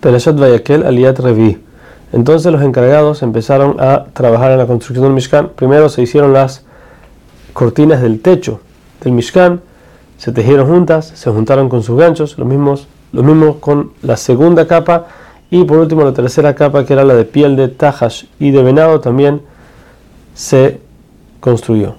Perashat Vayakel Aliyat Revi. Entonces los encargados empezaron a trabajar en la construcción del Mishkan. Primero se hicieron las cortinas del techo del Mishkan, se tejieron juntas, se juntaron con sus ganchos, los mismos, los mismos con la segunda capa y por último la tercera capa que era la de piel de tajash y de venado también se construyó.